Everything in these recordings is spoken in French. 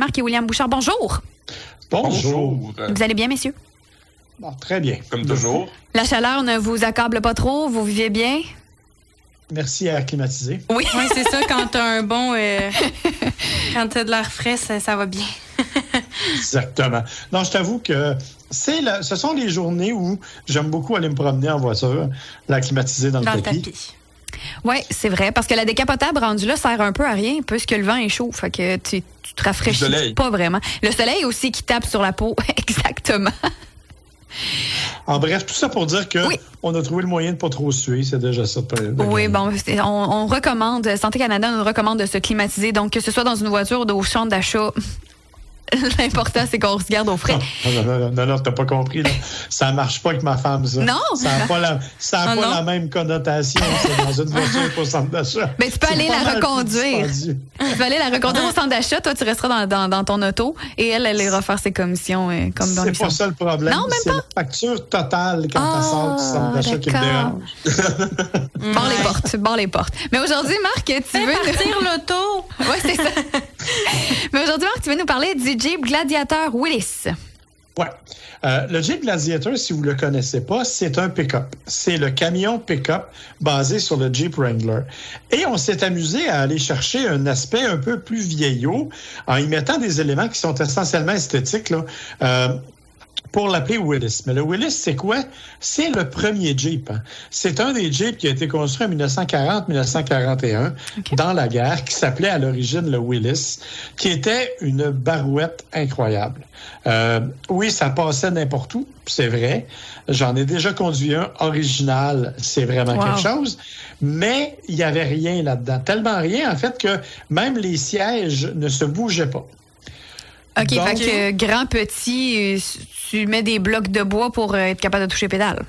Marc et William Bouchard. Bonjour. Bonjour. Vous allez bien, messieurs? très bien. Comme toujours. La chaleur ne vous accable pas trop? Vous vivez bien? Merci à acclimatiser. Oui, oui c'est ça. Quand t'as un bon. Euh, quand t'as de l'air frais, ça, va bien. Exactement. Non, je t'avoue que c'est ce sont les journées où j'aime beaucoup aller me promener en voiture, l'acclimatiser dans, dans, le tapis. Oui, c'est vrai, parce que la décapotable rendue là sert un peu à rien, puisque le vent est chaud. Fait que tu, tu te rafraîchis pas vraiment. Le soleil aussi qui tape sur la peau, exactement. En bref, tout ça pour dire que on a trouvé le moyen de pas trop suer, c'est déjà ça. oui, bon, on, on, recommande, Santé Canada nous recommande de se climatiser, donc que ce soit dans une voiture ou au champ d'achat, L'important, c'est qu'on se garde au frais. Non, non, non, non, t'as pas compris. Là. Ça marche pas avec ma femme, ça. Non! Ça n'a pas, la, ça a ah, pas la même connotation. C'est dans une voiture au centre d'achat. Mais tu peux aller la reconduire. Tu peux aller la reconduire au centre d'achat. Toi, tu resteras dans, dans, ton auto et elle, elle ira faire ses commissions euh, comme dans C'est pas ça le problème. Non, même pas. la facture totale quand elle sort du centre d'achat qui me dérange. Barre les portes, barre les portes. Mais aujourd'hui, Marc, tu veux... partir l'auto. Oui, c'est ça. Mais aujourd'hui, Marc, tu veux nous parler du Jeep Gladiator Willis. Oui. Euh, le Jeep Gladiator, si vous ne le connaissez pas, c'est un pick-up. C'est le camion pick-up basé sur le Jeep Wrangler. Et on s'est amusé à aller chercher un aspect un peu plus vieillot en y mettant des éléments qui sont essentiellement esthétiques. Là. Euh, pour l'appeler Willis. Mais le Willis, c'est quoi? C'est le premier Jeep. Hein. C'est un des Jeeps qui a été construit en 1940-1941 dans la guerre, qui s'appelait à l'origine le Willis, qui était une barouette incroyable. Euh, oui, ça passait n'importe où, c'est vrai. J'en ai déjà conduit un original, c'est vraiment quelque chose. Mais il n'y avait rien là-dedans. Tellement rien, en fait, que même les sièges ne se bougeaient pas. OK, fait que grand, petit, tu mets des blocs de bois pour euh, être capable de toucher pédale.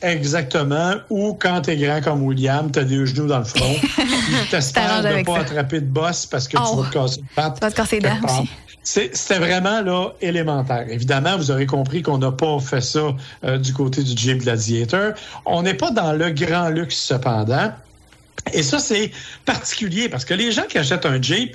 Exactement. Ou quand tu es grand comme William, tu as des genoux dans le front. tu espères de ne pas attraper de boss parce que tu vas te casser une patte. Tu vas te casser les dents aussi. C'était vraiment là élémentaire. Évidemment, vous aurez compris qu'on n'a pas fait ça euh, du côté du Jeep Gladiator. On n'est pas dans le grand luxe cependant. Et ça, c'est particulier parce que les gens qui achètent un Jeep,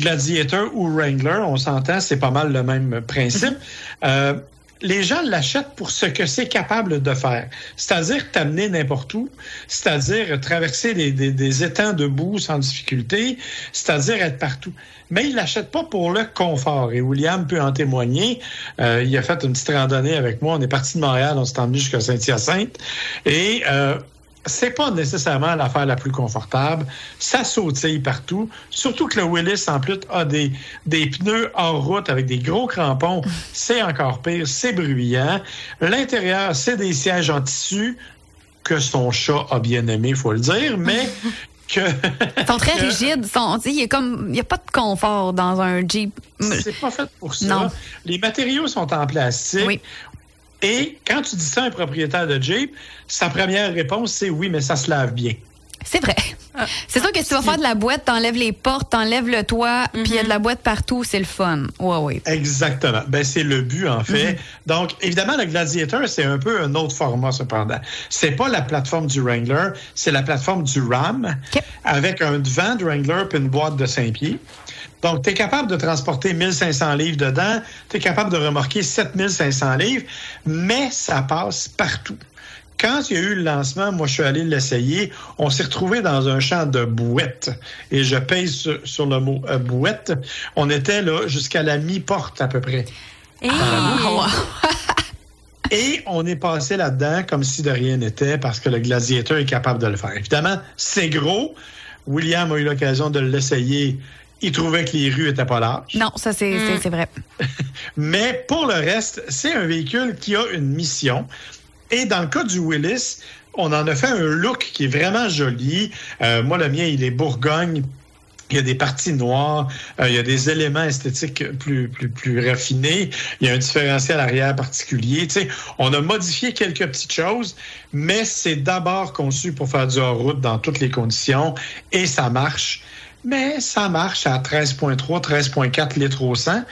Gladiator ou Wrangler, on s'entend, c'est pas mal le même principe. Euh, les gens l'achètent pour ce que c'est capable de faire, c'est-à-dire t'amener n'importe où, c'est-à-dire traverser des, des, étangs de boue sans difficulté, c'est-à-dire être partout. Mais ils l'achètent pas pour le confort. Et William peut en témoigner. Euh, il a fait une petite randonnée avec moi. On est parti de Montréal, on s'est emmené jusqu'à Saint-Hyacinthe. Et euh, c'est pas nécessairement l'affaire la plus confortable. Ça sautille partout. Surtout que le Willis, en plus, a des, des pneus hors route avec des gros crampons. C'est encore pire. C'est bruyant. L'intérieur, c'est des sièges en tissu que son chat a bien aimé, il faut le dire, mais que... Ils sont très rigides. il n'y a, comme, a pas de confort dans un Jeep. C'est pas fait pour ça. Les matériaux sont en plastique. Oui. Et quand tu dis ça à un propriétaire de Jeep, sa première réponse, c'est oui, mais ça se lave bien. C'est vrai. Ah. C'est sûr que si tu vas faire de la boîte, t'enlèves les portes, t'enlèves le toit, puis il y a de la boîte partout, c'est le fun. Ouais, ouais. Exactement. Ben, c'est le but, en fait. Mhm. Donc, évidemment, le Gladiator, c'est un peu un autre format, cependant. C'est pas la plateforme du Wrangler, c'est la plateforme du Ram, avec un devant de Wrangler puis une boîte de 5 pieds. Donc, tu es capable de transporter 1500 livres dedans, tu es capable de remorquer 7500 livres, mais ça passe partout. Quand il y a eu le lancement, moi, je suis allé l'essayer. On s'est retrouvé dans un champ de bouettes. Et je pèse sur, le mot euh, bouette. On était là jusqu'à la mi-porte à peu près. Ah, Et on est passé là-dedans comme si de rien n'était parce que le gladiateur est capable de le faire. Évidemment, c'est gros. William a eu l'occasion de l'essayer il trouvait que les rues étaient pas larges. Non, ça c'est mm. vrai. Mais pour le reste, c'est un véhicule qui a une mission. Et dans le cas du Willis, on en a fait un look qui est vraiment joli. Euh, moi, le mien, il est Bourgogne. Il y a des parties noires, euh, il y a des éléments esthétiques plus, plus, plus raffinés, il y a un différentiel arrière particulier. Tu sais, on a modifié quelques petites choses, mais c'est d'abord conçu pour faire du hors-route dans toutes les conditions et ça marche mais ça marche à 13,3, 13,4 litres au 100.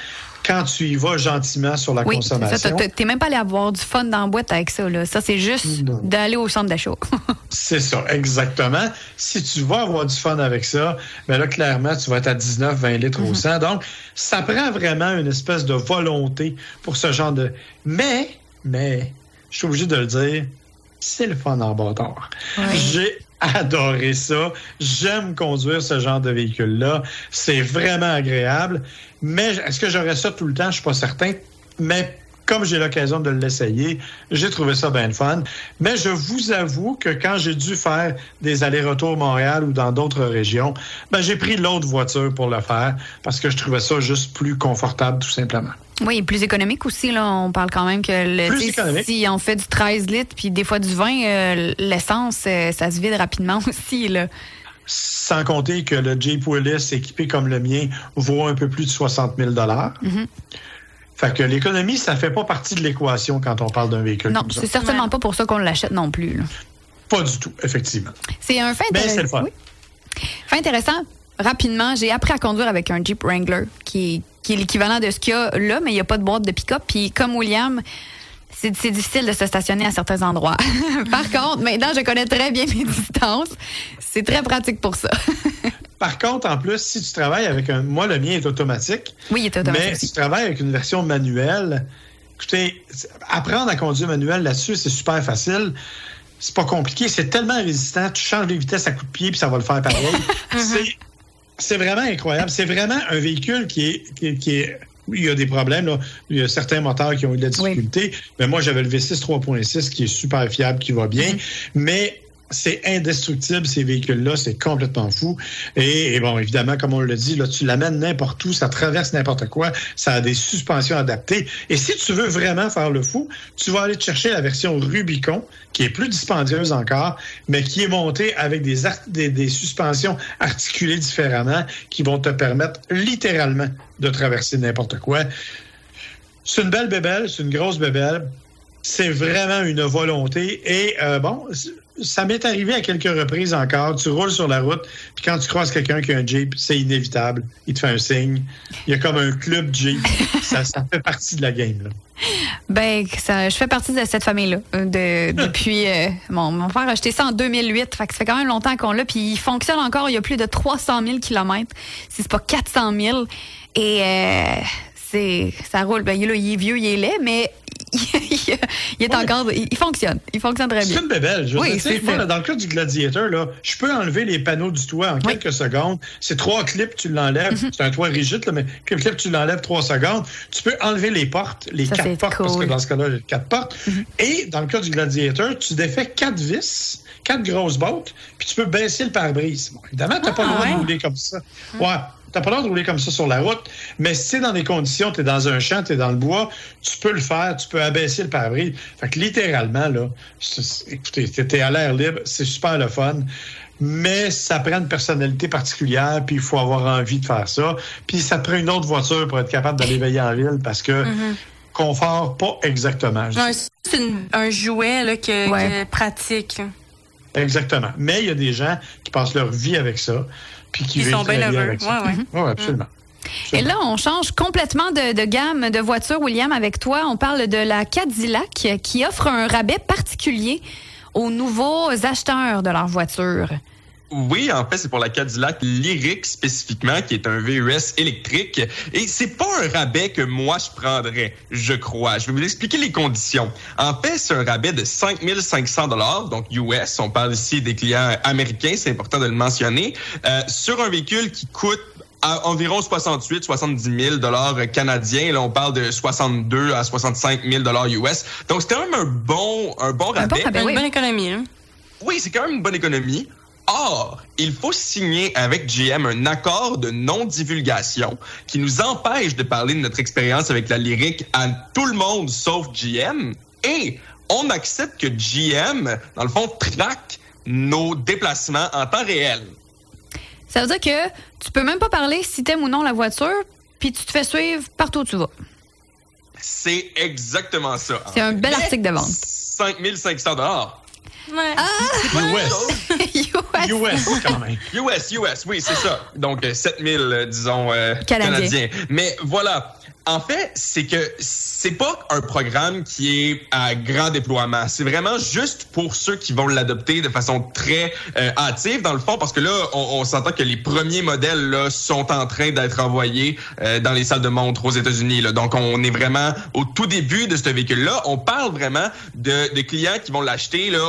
quand tu y vas gentiment sur la oui, consommation. Tu n'es même pas allé avoir du fun dans la boîte avec ça. Là. Ça, c'est juste d'aller au centre d'achat. c'est ça, exactement. Si tu vas avoir du fun avec ça, bien là, clairement, tu vas être à 19, 20 litres au 100. Mhm. Donc, ça prend vraiment une espèce de volonté pour ce genre de... Mais, mais, je suis obligé de le dire, c'est le fun en bâtard. J'ai adoré ça. J'aime conduire ce genre de véhicule-là. C'est vraiment agréable. Mais est-ce que j'aurais ça tout le temps? Je suis pas certain. Mais comme j'ai l'occasion de l'essayer, j'ai trouvé ça bien fun. Mais je vous avoue que quand j'ai dû faire des allers-retours Montréal ou dans d'autres régions, ben, j'ai pris l'autre voiture pour le faire parce que je trouvais ça juste plus confortable, tout simplement. Oui, plus économique aussi. Là. On parle quand même que le, si on fait du 13 litres puis des fois du vin, euh, l'essence, euh, ça se vide rapidement aussi. Là. Sans compter que le Jeep Willys équipé comme le mien vaut un peu plus de 60 000 mm Fait que l'économie, ça fait pas partie de l'équation quand on parle d'un véhicule. Non, c'est certainement pas pour ça qu'on l'achète non plus. Pas du tout, effectivement. C'est un fait intéressant. c'est le fun. Fait intéressant. Rapidement, j'ai appris à conduire avec un Jeep Wrangler qui est qui est l'équivalent de ce qu'il y a là, mais il n'y a pas de boîte de pick-up. Puis comme William, c'est difficile de se stationner à certains endroits. Par contre, maintenant, je connais très bien mes distances. C'est très pratique pour ça. Par contre, en plus, si tu travailles avec un... Moi, le mien est automatique. Oui, il est automatique. Mais si tu travailles avec une version manuelle, écoutez, apprendre à conduire manuel là-dessus, c'est super facile. C'est pas compliqué, c'est tellement résistant. Tu changes les vitesses à coup de pied, puis ça va le faire pareil. c'est c'est vraiment incroyable. C'est vraiment un véhicule qui est, qui, est il y a des problèmes. Là. Il y a certains moteurs qui ont eu de la difficulté. Mais moi, j'avais le V6 3.6 qui est super fiable, qui va bien. Mm-hmm. Mais c'est indestructible, ces véhicules-là. C'est complètement fou. Et, bon, évidemment, comme on le dit, là, tu l'amènes n'importe où, ça traverse n'importe quoi, ça a des suspensions adaptées. Et si tu veux vraiment faire le fou, tu vas aller te chercher la version Rubicon, qui est plus dispendieuse encore, mais qui est montée avec des, des, des suspensions articulées différemment, qui vont te permettre littéralement de traverser n'importe quoi. C'est une belle bébelle, c'est une grosse bébelle. C'est vraiment une volonté. Et euh, bon, ça m'est arrivé à quelques reprises encore. Tu roules sur la route, puis quand tu croises quelqu'un qui a un Jeep, c'est inévitable. Il te fait un signe. Il y a comme un club Jeep. ça, fait partie de la game. Là. Ben, ça, je fais partie de cette famille-là. Euh, de, depuis, euh, mon frère a acheté ça en 2008. Fait que ça fait quand même longtemps qu'on l'a. Puis il fonctionne encore. Il y a plus de 300 000 kilomètres. Si c'est pas 400 000. Et euh, c'est, ça roule. Ben, il, il est vieux, il est laid, mais il est encore. Il, fonctionne. Il fonctionne très bien. C'est une bébelle. Je oui, sais, moi, dans le cas du Gladiator, là, je peux enlever les panneaux du toit en quelques secondes. C'est trois clips, tu l'enlèves. Mm-hmm. C'est un toit rigide, là, mais clip, tu l'enlèves trois secondes. Tu peux enlever les portes, les quatre portes, parce que dans ce cas-là, il y a quatre portes. Mm-hmm. Et dans le cas du Gladiator, tu défais quatre vis, quatre grosses bottes, puis tu peux baisser le pare-brise. évidemment, tu n'as pas le droit de ah, rouler comme ça. Mm. Ouais. T'as pas le droit de rouler comme ça sur la route, mais si c'est dans des conditions, tu es dans un champ, tu es dans le bois, tu peux le faire, tu peux abaisser le pare-brise. Fait que littéralement, là, écoutez, t'es à l'air libre, c'est super le fun mais ça prend une personnalité particulière, puis il faut avoir envie de faire ça. Puis ça prend une autre voiture pour être capable d'aller veiller en ville parce que mm-hmm. confort, pas exactement. C'est un jouet là, que, pratique. Exactement. Mais il y a des gens qui passent leur vie avec ça puis qui Ils sont bien heureux. Oui, absolument. Et là, on change complètement de, gamme de voitures, William, avec toi. On parle de la Cadillac qui offre un rabais particulier aux nouveaux acheteurs de leur voiture. Oui, en fait, c'est pour la Cadillac Lyric spécifiquement, qui est un VUS électrique. Et c'est pas un rabais que moi je prendrais, je crois. Je vais vous expliquer les conditions. En fait, c'est un rabais de 5500 dollars, donc US. On parle ici des clients américains, c'est important de le mentionner, euh, sur un véhicule qui coûte à environ 68, 70 000 dollars canadiens. Là, on parle de 62 à 65 000 dollars US. Donc, c'est quand même un bon, un bon rabais. Un bon Une bonne économie. Hein? Oui, c'est quand même une bonne économie. Or, il faut signer avec GM un accord de non-divulgation qui nous empêche de parler de notre expérience avec la lyrique à tout le monde sauf GM. Et on accepte que GM, dans le fond, traque nos déplacements en temps réel. Ça veut dire que tu peux même pas parler si t'aimes ou non la voiture, puis tu te fais suivre partout où tu vas. C'est exactement ça. C'est un bel article de vente. 5500 dollars. Ouais. Ah! US. US. quand même. US, US, oui, c'est ça. Donc, 7000, euh, disons, euh, canadiens. Mais voilà. En fait, c'est que c'est pas un programme qui est à grand déploiement. C'est vraiment juste pour ceux qui vont l'adopter de façon très euh, hâtive, dans le fond, parce que là, on, on s'entend que les premiers modèles là, sont en train d'être envoyés euh, dans les salles de montre aux États-Unis. Donc, on est vraiment au tout début de ce véhicule-là. On parle vraiment de, de clients qui vont l'acheter là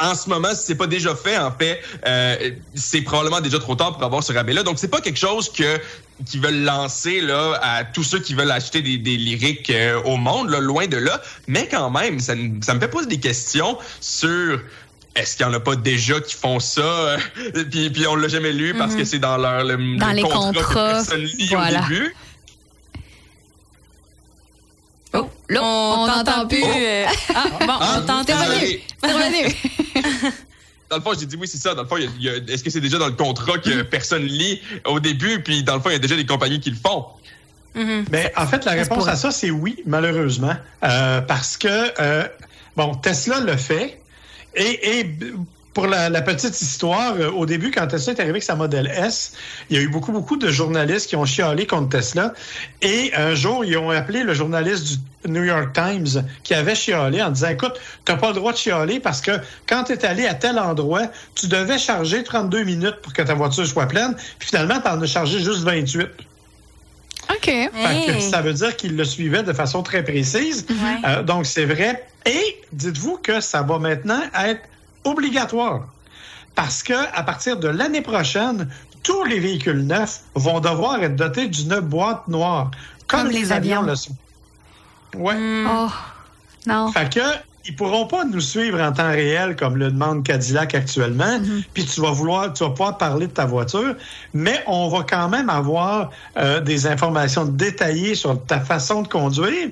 en ce moment, si c'est pas déjà fait, en fait, euh, c'est probablement déjà trop tard pour avoir ce rabais-là. Donc, c'est pas quelque chose que qui veulent lancer là à tous ceux qui veulent acheter des, des lyriques euh, au monde, là, loin de là. Mais quand même, ça, ça me fait poser des questions sur est-ce qu'il y en a pas déjà qui font ça? Puis, puis on l'a jamais lu parce Mhm. que c'est dans leur le, Dans le les contrat que contrats, personne lit voilà. au début. Là, On t'entend plus. Oh. euh, Ah, bon, Ah, on t'entend. C'est revenu. Dans le fond, j'ai dit oui, c'est ça. Dans le fond, est-ce que c'est déjà dans le contrat que personne lit au début, puis dans le fond, il y a déjà des compagnies qui le font. Mhm. Mais en fait, la se réponse à ça, c'est oui, malheureusement. Euh, parce que, euh, bon, Tesla le fait. Et, et pour la, la petite histoire, euh, au début, quand Tesla est arrivé avec sa modèle S, il y a eu beaucoup, beaucoup de journalistes qui ont chialé contre Tesla. Et un jour, ils ont appelé le journaliste du New York Times qui avait chialé en disant, écoute, t'as pas le droit de chialer parce que quand tu es allé à tel endroit, tu devais charger 32 minutes pour que ta voiture soit pleine. Puis finalement, tu en as chargé juste 28. OK. Que ça veut dire qu'il le suivait de façon très précise. Ouais. Euh, donc, c'est vrai. Et dites-vous que ça va maintenant être obligatoire. Parce que à partir de l'année prochaine, tous les véhicules neufs vont devoir être dotés d'une boîte noire. Comme, Comme les, les avions, avions. le sont. Ouais. Mm. Oh, non. Fait que ils pourront pas nous suivre en temps réel comme le demande Cadillac actuellement. Puis tu vas vouloir, tu vas pouvoir parler de ta voiture, mais on va quand même avoir euh, des informations détaillées sur ta façon de conduire.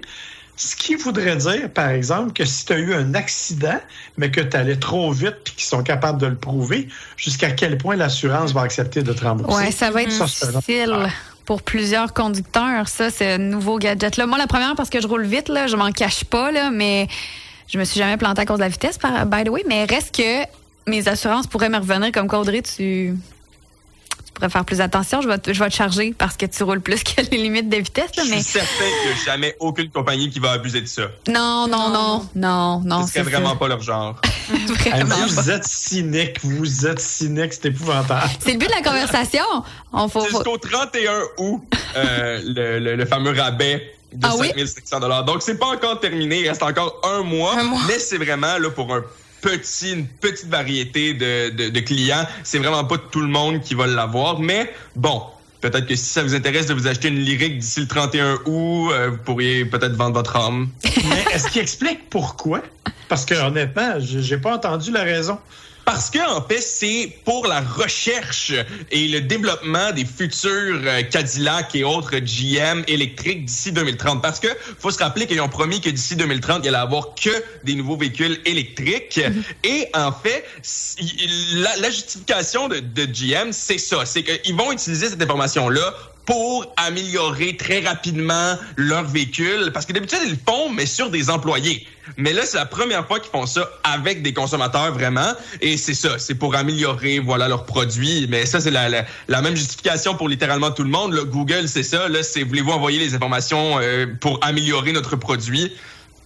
Ce qui voudrait dire, par exemple, que si tu as eu un accident, mais que tu allais trop vite puis qu'ils sont capables de le prouver, jusqu'à quel point l'assurance va accepter de te rembourser? Ouais, ça va être Ça, difficile pour plusieurs conducteurs, ça, ce nouveau gadget-là. Moi, la première, parce que je roule vite, là, je m'en cache pas, là, mais je me suis jamais plantée à cause de la vitesse, par, by the way. Mais reste que mes assurances pourraient me revenir comme quoi, Audrey, tu, tu pourrais faire plus attention. Je vais, te- je vais te charger parce que tu roules plus que les limites de vitesse, là, Je mais suis certain qu'il n'y a jamais aucune compagnie qui va abuser de ça. non, non, non, non, non. Ce serait vraiment ça. pas leur genre. Vraiment pas. vous êtes cynique, vous êtes cynique, c'est épouvantable. C'est le but de la conversation. On faut, Jusqu'au 31 août, euh, le, le- le fameux rabais de Ah oui? 5500 dollars. Donc, c'est pas encore terminé. Il reste encore un mois. Un mois. Mais c'est vraiment là pour un petit, une petite variété de, de- de clients. C'est vraiment pas tout le monde qui va l'avoir. Mais bon, peut-être que si ça vous intéresse de vous acheter une lyrique d'ici le 31 août, euh, vous pourriez peut-être vendre votre âme. Mais est-ce qu'il explique pourquoi? Parce que honnêtement, j'ai pas entendu la raison. Parce que en fait, c'est pour la recherche et le développement des futurs euh, Cadillac et autres GM électriques d'ici 2030. Parce que faut se rappeler qu'ils ont promis que d'ici 2030, il allait avoir que des nouveaux véhicules électriques. Et en fait, la, la justification de, de GM, c'est ça, c'est qu'ils vont utiliser cette information-là pour améliorer très rapidement leur véhicule. Parce que d'habitude, ils le font, mais sur des employés. Mais là, c'est la première fois qu'ils font ça avec des consommateurs vraiment. Et c'est ça, c'est pour améliorer voilà leurs produits. Mais ça, c'est la, la, la même justification pour littéralement tout le monde. Google, c'est ça. Là, c'est voulez-vous envoyer les informations euh, pour améliorer notre produit?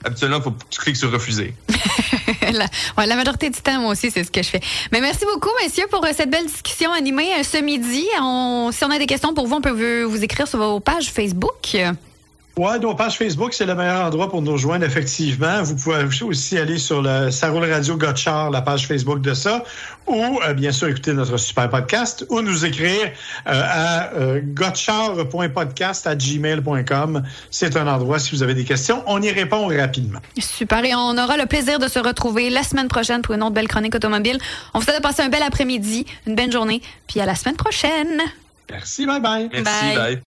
Il faut tu cliques sur refuser. la, la majorité du temps, moi aussi, c'est ce que je fais. Mais merci beaucoup, messieurs, pour euh, cette belle discussion animée euh, ce midi. Si on a des questions pour vous, on peut vous, vous écrire sur vos pages Facebook. Ouais, nos pages Facebook, c'est le meilleur endroit pour nous rejoindre, effectivement. Vous pouvez aussi aller sur le Ça roule radio Gotchard, la page Facebook de ça, ou euh, bien sûr écouter notre super podcast, ou nous écrire euh, à euh, gotchard.podcast à gmail.com. C'est un endroit, si vous avez des questions, on y répond rapidement. Super. Et on aura le plaisir de se retrouver la semaine prochaine pour une autre belle chronique automobile. On vous souhaite de passer un bel après-midi, une belle journée, puis à la semaine prochaine. Merci, bye bye. Merci, Bye. bye.